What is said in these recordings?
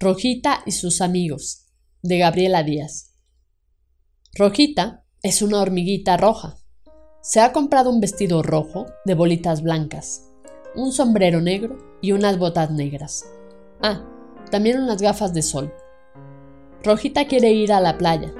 Rojita y sus amigos, de Gabriela Díaz. Rojita es una hormiguita roja. Se ha comprado un vestido rojo de bolitas blancas, un sombrero negro y unas botas negras. Ah, también unas gafas de sol. Rojita quiere ir a la playa,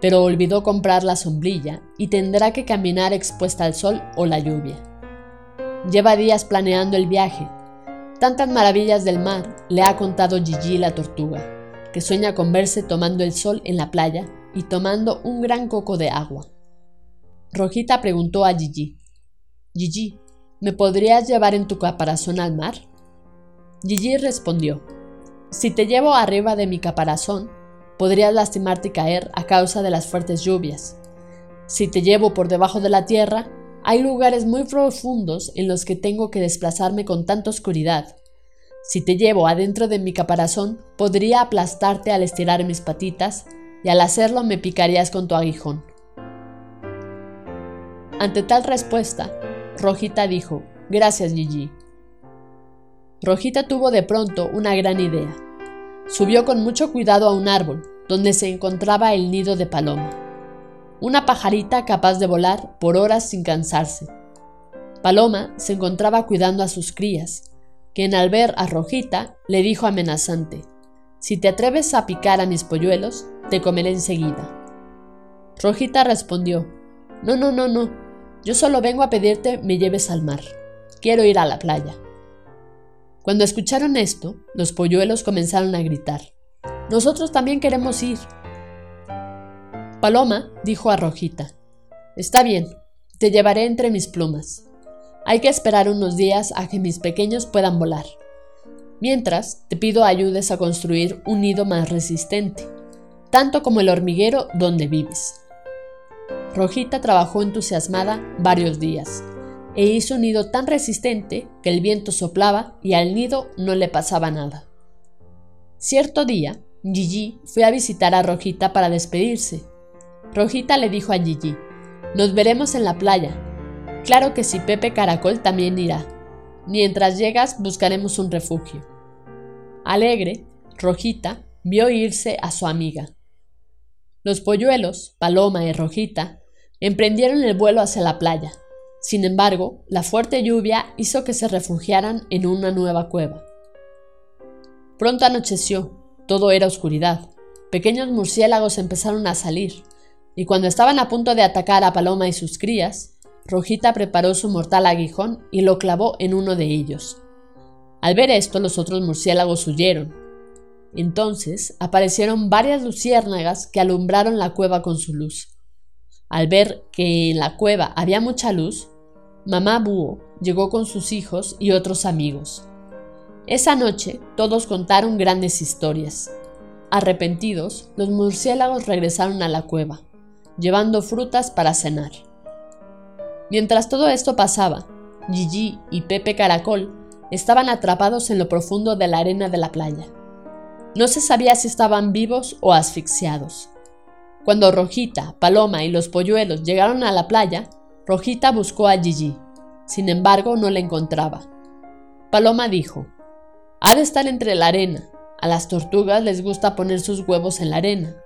pero olvidó comprar la sombrilla y tendrá que caminar expuesta al sol o la lluvia. Lleva días planeando el viaje Tantas maravillas del mar le ha contado Gigi la tortuga, que sueña con verse tomando el sol en la playa y tomando un gran coco de agua. Rojita preguntó a Gigi, Gigi, ¿me podrías llevar en tu caparazón al mar? Gigi respondió, si te llevo arriba de mi caparazón, podrías lastimarte y caer a causa de las fuertes lluvias. Si te llevo por debajo de la tierra, hay lugares muy profundos en los que tengo que desplazarme con tanta oscuridad. Si te llevo adentro de mi caparazón, podría aplastarte al estirar mis patitas y al hacerlo me picarías con tu aguijón. Ante tal respuesta, Rojita dijo, Gracias, Gigi. Rojita tuvo de pronto una gran idea. Subió con mucho cuidado a un árbol, donde se encontraba el nido de paloma una pajarita capaz de volar por horas sin cansarse. Paloma se encontraba cuidando a sus crías, quien al ver a Rojita le dijo amenazante, Si te atreves a picar a mis polluelos, te comeré enseguida. Rojita respondió, No, no, no, no, yo solo vengo a pedirte me lleves al mar. Quiero ir a la playa. Cuando escucharon esto, los polluelos comenzaron a gritar, Nosotros también queremos ir. Paloma dijo a Rojita, Está bien, te llevaré entre mis plumas. Hay que esperar unos días a que mis pequeños puedan volar. Mientras, te pido ayudes a construir un nido más resistente, tanto como el hormiguero donde vives. Rojita trabajó entusiasmada varios días e hizo un nido tan resistente que el viento soplaba y al nido no le pasaba nada. Cierto día, Gigi fue a visitar a Rojita para despedirse Rojita le dijo a Gigi, nos veremos en la playa. Claro que si Pepe Caracol también irá. Mientras llegas buscaremos un refugio. Alegre, Rojita vio irse a su amiga. Los polluelos, Paloma y Rojita, emprendieron el vuelo hacia la playa. Sin embargo, la fuerte lluvia hizo que se refugiaran en una nueva cueva. Pronto anocheció, todo era oscuridad. Pequeños murciélagos empezaron a salir, y cuando estaban a punto de atacar a Paloma y sus crías, Rojita preparó su mortal aguijón y lo clavó en uno de ellos. Al ver esto, los otros murciélagos huyeron. Entonces aparecieron varias luciérnagas que alumbraron la cueva con su luz. Al ver que en la cueva había mucha luz, mamá Búho llegó con sus hijos y otros amigos. Esa noche todos contaron grandes historias. Arrepentidos, los murciélagos regresaron a la cueva llevando frutas para cenar. Mientras todo esto pasaba, Gigi y Pepe Caracol estaban atrapados en lo profundo de la arena de la playa. No se sabía si estaban vivos o asfixiados. Cuando Rojita, Paloma y los polluelos llegaron a la playa, Rojita buscó a Gigi. Sin embargo, no la encontraba. Paloma dijo, Ha de estar entre la arena. A las tortugas les gusta poner sus huevos en la arena.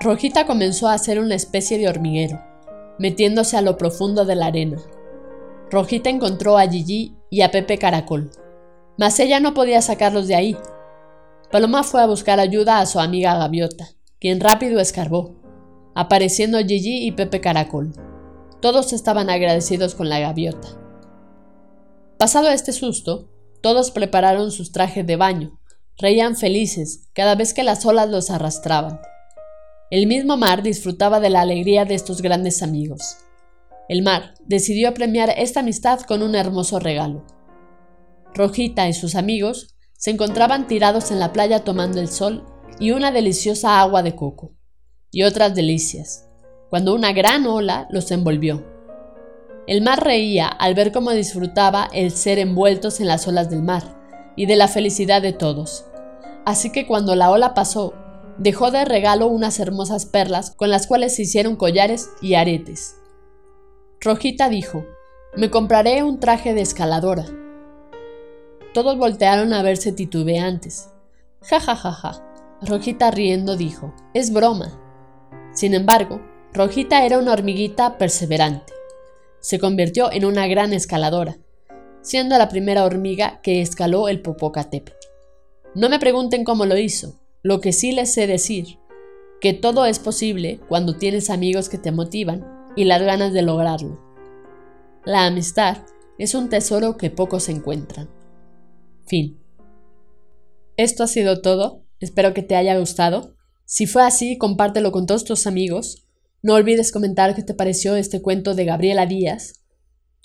Rojita comenzó a hacer una especie de hormiguero, metiéndose a lo profundo de la arena. Rojita encontró a Gigi y a Pepe Caracol, mas ella no podía sacarlos de ahí. Paloma fue a buscar ayuda a su amiga Gaviota, quien rápido escarbó, apareciendo Gigi y Pepe Caracol. Todos estaban agradecidos con la gaviota. Pasado este susto, todos prepararon sus trajes de baño, reían felices cada vez que las olas los arrastraban. El mismo mar disfrutaba de la alegría de estos grandes amigos. El mar decidió premiar esta amistad con un hermoso regalo. Rojita y sus amigos se encontraban tirados en la playa tomando el sol y una deliciosa agua de coco, y otras delicias, cuando una gran ola los envolvió. El mar reía al ver cómo disfrutaba el ser envueltos en las olas del mar y de la felicidad de todos. Así que cuando la ola pasó, dejó de regalo unas hermosas perlas con las cuales se hicieron collares y aretes. Rojita dijo, me compraré un traje de escaladora. Todos voltearon a verse titubeantes. Ja ja ja ja. Rojita riendo dijo, es broma. Sin embargo, Rojita era una hormiguita perseverante. Se convirtió en una gran escaladora, siendo la primera hormiga que escaló el Popocatépetl. No me pregunten cómo lo hizo, lo que sí les sé decir, que todo es posible cuando tienes amigos que te motivan y las ganas de lograrlo. La amistad es un tesoro que pocos encuentran. Fin. Esto ha sido todo, espero que te haya gustado. Si fue así, compártelo con todos tus amigos. No olvides comentar qué te pareció este cuento de Gabriela Díaz.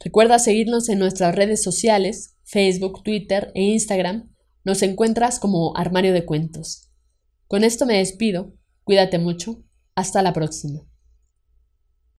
Recuerda seguirnos en nuestras redes sociales, Facebook, Twitter e Instagram. Nos encuentras como Armario de Cuentos. Con esto me despido. Cuídate mucho. Hasta la próxima.